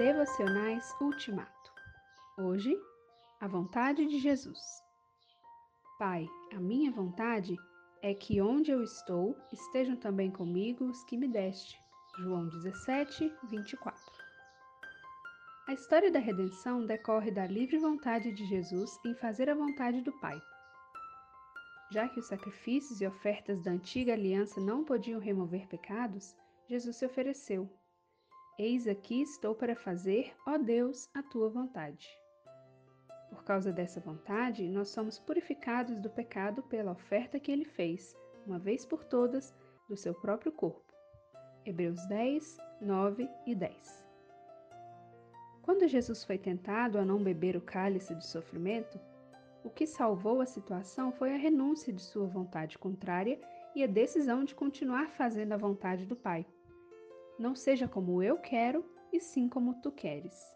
Devocionais Ultimato. Hoje, a vontade de Jesus. Pai, a minha vontade é que onde eu estou estejam também comigo os que me deste. João 17, 24. A história da redenção decorre da livre vontade de Jesus em fazer a vontade do Pai. Já que os sacrifícios e ofertas da antiga aliança não podiam remover pecados, Jesus se ofereceu. Eis aqui estou para fazer, ó Deus, a tua vontade. Por causa dessa vontade, nós somos purificados do pecado pela oferta que ele fez, uma vez por todas, do seu próprio corpo. Hebreus 10, 9 e 10. Quando Jesus foi tentado a não beber o cálice do sofrimento, o que salvou a situação foi a renúncia de sua vontade contrária e a decisão de continuar fazendo a vontade do Pai. Não seja como eu quero, e sim como tu queres.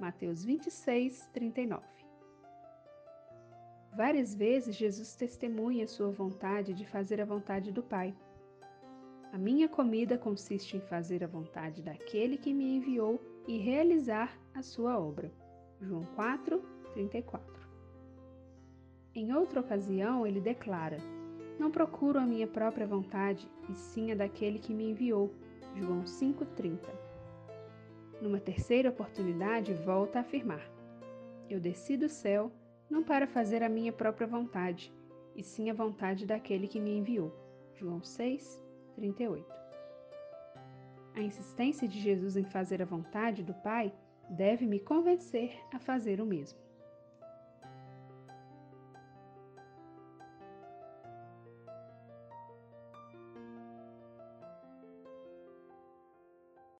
Mateus 26, 39. Várias vezes Jesus testemunha sua vontade de fazer a vontade do Pai. A minha comida consiste em fazer a vontade daquele que me enviou e realizar a sua obra. João 4, 34. Em outra ocasião, ele declara: Não procuro a minha própria vontade, e sim a daquele que me enviou. João 5,30. Numa terceira oportunidade, volta a afirmar: Eu desci do céu não para fazer a minha própria vontade, e sim a vontade daquele que me enviou. João 6, 38. A insistência de Jesus em fazer a vontade do Pai deve me convencer a fazer o mesmo.